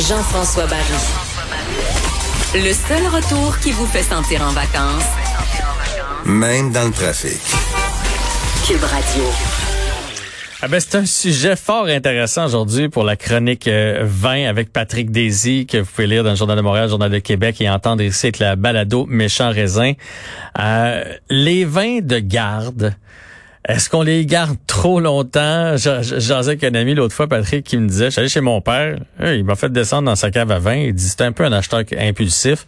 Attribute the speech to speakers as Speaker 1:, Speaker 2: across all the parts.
Speaker 1: Jean-François Barry. Le seul retour qui vous fait sentir en vacances,
Speaker 2: Même dans le trafic.
Speaker 1: Cube Radio.
Speaker 3: Ah ben, c'est un sujet fort intéressant aujourd'hui pour la chronique euh, 20 avec Patrick Daisy que vous pouvez lire dans le Journal de Montréal, le Journal de Québec et entendre ici avec la balado Méchant Raisin. Euh, les vins de garde, est-ce qu'on les garde trop longtemps? J'en avec un ami l'autre fois, Patrick, qui me disait, j'allais chez mon père, il m'a fait descendre dans sa cave à vin, il dit, c'était un peu un acheteur impulsif.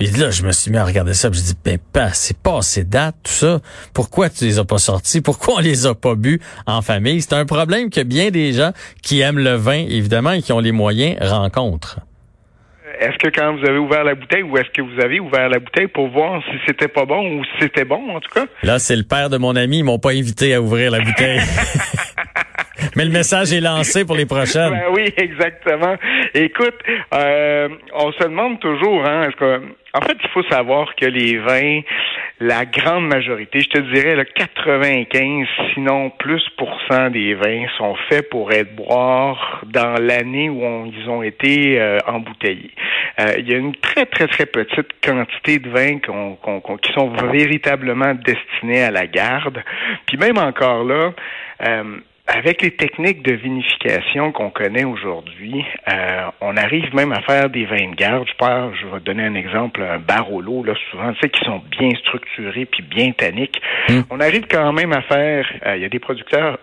Speaker 3: Et là, je me suis mis à regarder ça, je dis, ben, pas, c'est pas assez date, tout ça. Pourquoi tu les as pas sortis? Pourquoi on les a pas bu en famille? C'est un problème que bien des gens qui aiment le vin, évidemment, et qui ont les moyens, rencontrent.
Speaker 4: Est-ce que quand vous avez ouvert la bouteille ou est-ce que vous avez ouvert la bouteille pour voir si c'était pas bon ou si c'était bon, en tout cas?
Speaker 3: Là, c'est le père de mon ami, ils m'ont pas invité à ouvrir la bouteille. Mais le message est lancé pour les prochaines.
Speaker 4: Ben oui, exactement. Écoute, euh, on se demande toujours, hein, est-ce que, en fait, il faut savoir que les vins, la grande majorité, je te dirais, le 95, sinon plus pour cent des vins sont faits pour être boire dans l'année où on- ils ont été euh, embouteillés. Euh, il y a une très, très, très petite quantité de vins qu'on- qu'on- qui sont véritablement destinés à la garde. Puis même encore là, euh, avec les techniques de vinification qu'on connaît aujourd'hui, euh, on arrive même à faire des vins de garde. Je parle, je vais te donner un exemple, un Barolo, là, souvent, tu sais, qui sont bien structurés puis bien tanniques. On arrive quand même à faire, euh, il y a des producteurs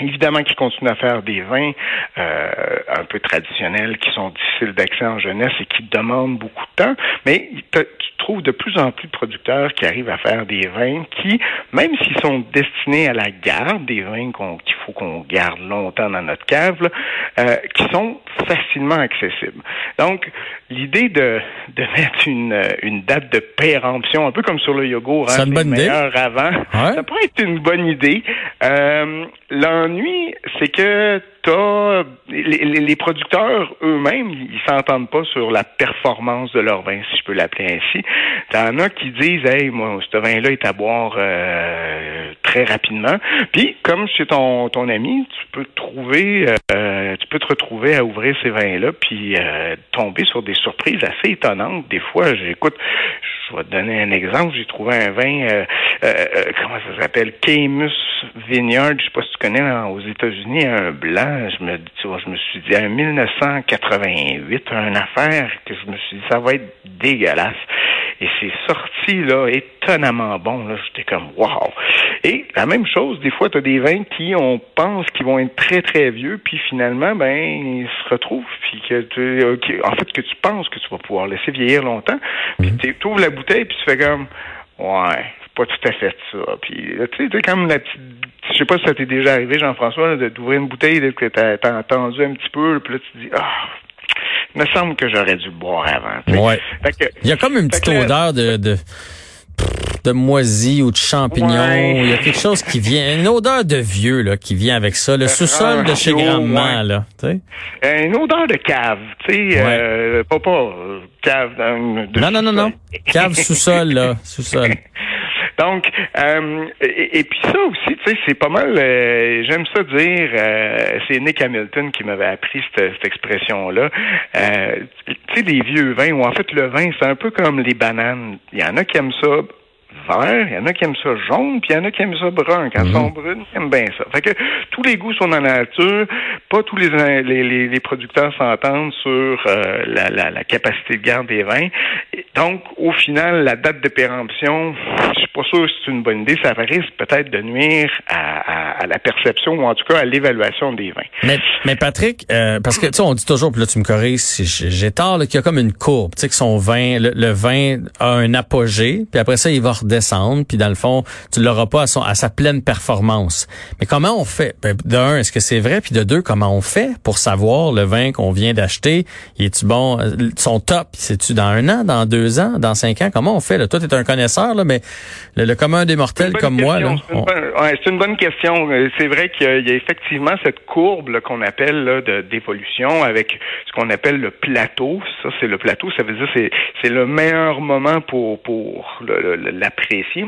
Speaker 4: Évidemment qui continuent à faire des vins euh, un peu traditionnels qui sont difficiles d'accès en jeunesse et qui demandent beaucoup de temps, mais tu trouves de plus en plus de producteurs qui arrivent à faire des vins qui, même s'ils sont destinés à la garde, des vins qu'il faut qu'on garde longtemps dans notre cave, là, euh, qui sont facilement accessibles. Donc, l'idée de, de mettre une, une date de péremption, un peu comme sur le yogourt,
Speaker 3: C'est
Speaker 4: hein,
Speaker 3: idée.
Speaker 4: meilleurs avant,
Speaker 3: Ouais.
Speaker 4: ça pourrait être une bonne idée. Euh, L'ennui, c'est que t'as les, les- producteurs eux-mêmes, ils s'entendent pas sur la performance de leur vin, si je peux l'appeler ainsi. T'en as qui disent, hey, moi, ce vin-là est à boire euh, très rapidement. Puis, comme chez ton ton ami, tu peux te trouver, euh, tu peux te retrouver à ouvrir ces vins-là, puis euh, tomber sur des surprises assez étonnantes. Des fois, j'écoute, je vais te donner un exemple. J'ai trouvé un vin, euh, euh, euh, comment ça s'appelle, Camus Vineyard. Je sais pas si tu connais là, aux États-Unis, un blanc. Je me, tu vois, je me suis dit, en 1988, une affaire que je me suis dit, ça va être dégueulasse. Et c'est sorti là étonnamment bon. Là, j'étais comme wow. Et la même chose, des fois, tu as des vins qui on pense qu'ils vont être très très vieux, puis finalement, ben ils se retrouvent, puis que tu, en fait que tu penses que tu vas pouvoir laisser vieillir longtemps, puis tu ouvres la bouteille, puis tu fais comme ouais, c'est pas tout à fait ça. Puis tu sais, comme la petite, sais pas si ça t'est déjà arrivé, Jean-François, d'ouvrir une bouteille, que t'as entendu un petit peu, puis là tu te dis ah. Il me semble que j'aurais dû boire avant.
Speaker 3: Ouais.
Speaker 4: Que-
Speaker 3: Il y a comme une petite
Speaker 4: que
Speaker 3: odeur de, de, de moisi ou de champignons.
Speaker 4: Ouais.
Speaker 3: Il y a quelque chose qui vient, une odeur de vieux là, qui vient avec ça. Le sous-sol de chez grand-maman, là.
Speaker 4: Euh, une odeur de cave, tu sais,
Speaker 3: Ouais.
Speaker 4: euh, pas pas euh, cave dans, de
Speaker 3: Non, non, non, non. Cave sous-sol, là. Sous-sol.
Speaker 4: Donc, euh, et, et puis ça aussi, tu sais, c'est pas mal. euh, J'aime ça dire. euh, c'est Nick Hamilton qui m'avait appris cette, cette expression-là. Euh, tu sais, les vieux vins, ou en fait le vin, c'est un peu comme les bananes. Il y en a qui aiment ça vert, il y en a qui aiment ça jaune, puis il y en a qui aiment ça brun. Quand ils sont brunes, ils aiment bien ça. Fait que tous les goûts sont dans la nature. Pas tous les les, les, les producteurs s'entendent sur euh, la, la, la capacité de garde des vins. Et donc, au final, la date de péremption, sûr c'est une bonne idée. Ça risque peut-être de nuire à, la perception ou en tout cas à l'évaluation des vins.
Speaker 3: Mais, mais Patrick, euh, parce que tu sais, on dit toujours, puis là tu me corriges si j'ai tort, qu'il y a comme une courbe, tu sais, que son vin, le, le vin a un apogée, puis après ça il va redescendre, puis dans le fond tu l'auras pas à, son, à sa pleine performance. Mais comment on fait? Ben, De un, est-ce que c'est vrai, puis de deux, comment on fait pour savoir le vin qu'on vient d'acheter, est-tu bon, euh, son top, c'est-tu dans un an, dans deux ans, dans cinq ans, comment on fait là? Toi t'es un connaisseur là, mais le, le commun des mortels comme moi
Speaker 4: C'est une,
Speaker 3: on-
Speaker 4: bonne- ouais, une bonne question. Euh, C'est vrai qu'il y a- effectivement cette courbe qu'on appelle d'évolution avec ce qu'on appelle le plateau. Ça, c'est le plateau. Ça veut dire c'est c'est le meilleur moment pour pour l'apprécier.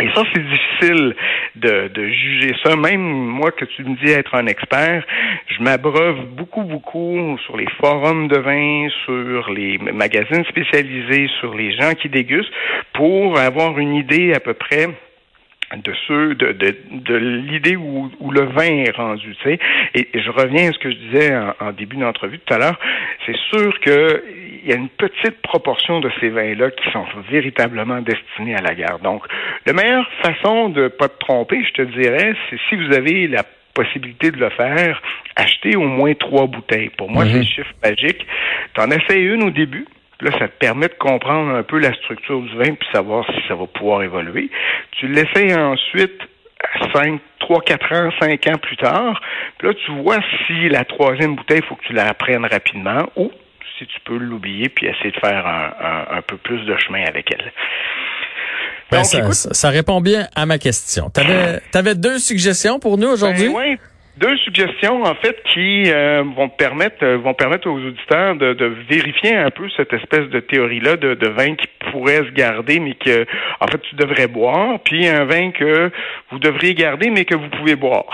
Speaker 4: Et ça, c'est difficile de, de juger ça. Même moi, que tu me dis être un expert, je m'abreuve beaucoup, beaucoup sur les forums de vin, sur les magazines spécialisés, sur les gens qui dégustent, pour avoir une idée à peu près de ceux de, de, de l'idée où, où, le vin est rendu, tu sais. Et, je reviens à ce que je disais en, début d'entrevue tout à l'heure. C'est sûr que il y a une petite proportion de ces vins-là qui sont véritablement destinés à la guerre. Donc, la meilleure façon de pas te tromper, je te dirais, c'est si vous avez la possibilité de le faire, acheter au moins trois bouteilles. Pour moi, c'est le mhm. chiffre magique. T'en essaies une au début, Là, ça te permet de comprendre un peu la structure du vin puis savoir si ça va pouvoir évoluer. Tu l'essayes ensuite 5, 3, 4 ans, 5 ans plus tard. Puis là, tu vois si la troisième bouteille, il faut que tu la apprennes rapidement ou si tu peux l'oublier puis essayer de faire un, peu plus de chemin avec elle.
Speaker 3: Ben, ça, répond bien à ma question. Tu avais, deux suggestions pour nous aujourd'hui?
Speaker 4: Ben, deux suggestions en fait qui euh, vont permettre euh, vont permettre aux auditeurs de, de, vérifier un peu cette espèce de théorie là de, de, vin qui pourrait se garder mais que en fait tu devrais boire puis un vin que vous devriez garder mais que vous pouvez boire.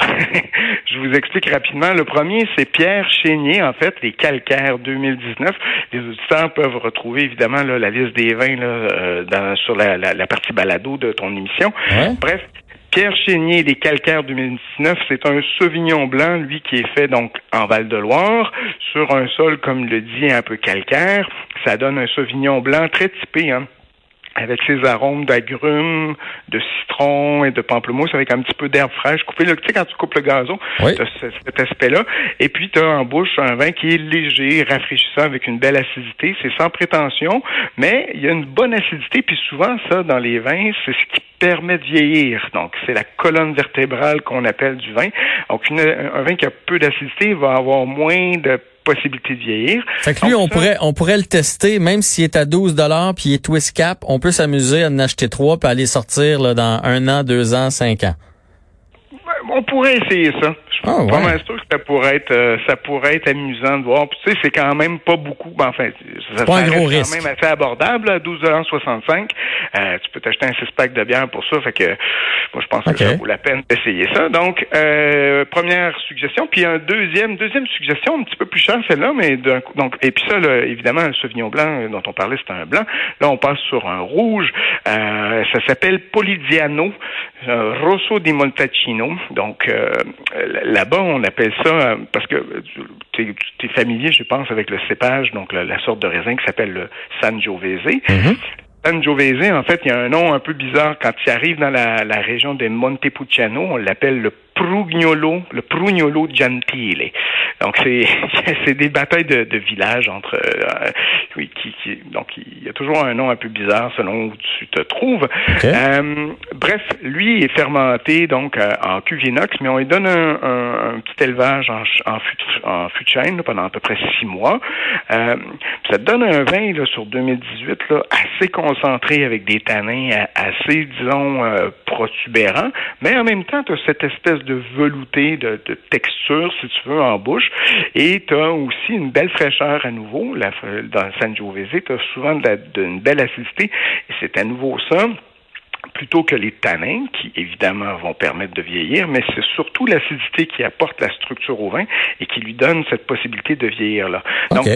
Speaker 4: Je vous explique rapidement. Le premier c'est Pierre Chénier en fait les calcaires 2019. Les auditeurs peuvent retrouver évidemment là, la liste des vins là, euh, dans, sur la, la, partie balado de ton émission. Bref, Pierre Chénier des Calcaires 2019, c'est un Sauvignon blanc, lui, qui est fait donc en Val-de-Loire, sur un sol, comme le dit, un peu calcaire. Ça donne un Sauvignon blanc très typé, hein avec ses arômes d'agrumes, de citron et de pamplemousse, avec un petit peu d'herbe fraîche coupée. tu sais, quand tu coupes le gazon, tu as cet aspect-là. Et puis, tu as en bouche un vin qui est léger, rafraîchissant, avec une belle acidité. C'est sans prétention, mais il y a une bonne acidité. Puis souvent, ça, dans les vins, c'est ce qui permet de vieillir. Donc, c'est la colonne vertébrale qu'on appelle du vin. Donc, un vin qui a peu d'acidité va avoir moins de possibilité de vieillir.
Speaker 3: Fait que lui, on pourrait on pourrait le tester, même s'il est à 12 dollars puis il est twist cap, on peut s'amuser à en acheter trois puis aller sortir là, dans un an, deux ans, cinq ans.
Speaker 4: On pourrait essayer ça. Je suis ah, ouais. sûr que ça pourrait être euh, ça pourrait être amusant de voir. Puis, tu sais, c'est quand même pas beaucoup. Ben, enfin, ça,
Speaker 3: pas un
Speaker 4: gros
Speaker 3: risque.
Speaker 4: quand même assez abordable, à 12,65 euh, Tu peux t'acheter un six pack de bière pour ça. Fait que moi, je pense que ça vaut la peine d'essayer ça. Donc, euh, première suggestion. Puis un deuxième, deuxième suggestion, un petit peu plus cher celle-là, mais donc et puis ça, là, évidemment, le Sauvignon blanc dont on parlait, c'est un blanc. Là, on passe sur un rouge. Euh, ça s'appelle Polidiano Rosso di Montacino. Donc là-bas, on appelle ça, euh, parce que tu es, familier, je pense, avec le cépage, donc la, sorte de raisin qui s'appelle le Sangiovese. Mm-hmm. Sangiovese, en fait, il y a un nom un peu bizarre quand il arrive dans la, la région de Montepulciano, on l'appelle le Prugnolo, le Prugnolo Gentile. Donc c'est c'est des batailles de, de villages entre euh, oui qui, qui, donc il y a toujours un nom un peu bizarre selon où tu te trouves. Euh, bref, lui est fermenté donc euh, en cuve inox, mais on lui donne un, un, petit élevage en en fût, en fût de chêne pendant à peu près six mois. Euh, ça te donne un vin là, sur 2018 là, assez concentré avec des tanins assez disons protubérants, mais en même temps tu as cette espèce de velouté, de, texture, si tu veux, en bouche. Et tu as aussi une belle fraîcheur à nouveau. La, dans Sangiovese, tu as souvent de, belle acidité. Et c'est à nouveau ça plutôt que les tanins, qui évidemment vont permettre de vieillir, mais c'est surtout l'acidité qui apporte la structure au vin et qui lui donne cette possibilité de vieillir là. Donc,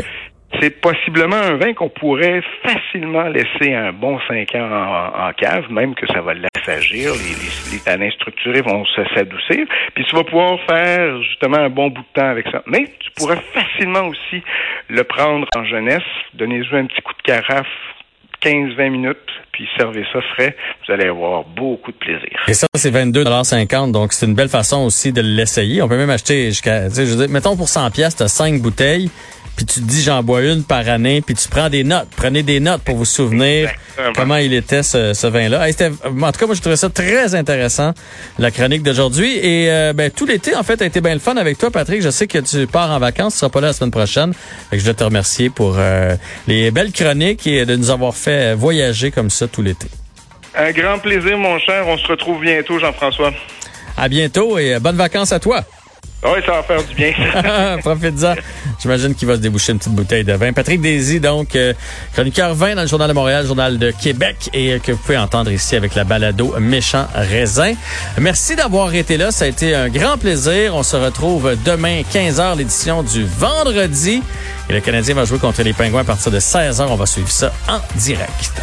Speaker 4: c'est possiblement un vin qu'on pourrait facilement laisser un bon 5 ans en, cave, même que ça va l'assagir, les, les, tanins structurés vont s'adoucir, puis tu vas pouvoir faire justement un bon bout de temps avec ça. Mais tu pourrais facilement aussi le prendre en jeunesse, donner-lui un petit coup de carafe 15-20 minutes, puis servez ça frais, vous allez avoir beaucoup de plaisir.
Speaker 3: Et ça, c'est 22,50 donc c'est une belle façon aussi de l'essayer. On peut même acheter jusqu'à, mettons pour 100 pièces, tu as 5 bouteilles, puis tu te dis j'en bois une par année, puis tu prends des notes. Prenez des notes pour vous souvenir comment il était ce, vin-là. en tout cas, moi, je trouvais ça très intéressant, la chronique d'aujourd'hui. Et euh, ben, tout l'été, en fait, a été bien le fun avec toi, Patrick. Je sais que tu pars en vacances, tu seras pas là la semaine prochaine. je veux te remercier pour euh, les belles chroniques et de nous avoir fait voyager comme ça tout l'été.
Speaker 4: Un grand plaisir, mon cher. On se retrouve bientôt, Jean-François.
Speaker 3: À bientôt et bonnes vacances à toi.
Speaker 4: Oui, ça va faire du bien.
Speaker 3: Profite-en. J'imagine qu'il va se déboucher une petite bouteille de vin. Patrick Daisy, donc, euh, chroniqueur vin dans le Journal de Montréal, Journal de Québec, et euh, que vous pouvez entendre ici avec la balado Méchant Raisin. Merci d'avoir été là. Ça a été un grand plaisir. On se retrouve demain, 15h, l'édition du vendredi. Et le Canadien va jouer contre les Pingouins à partir de 16h. On va suivre ça en direct.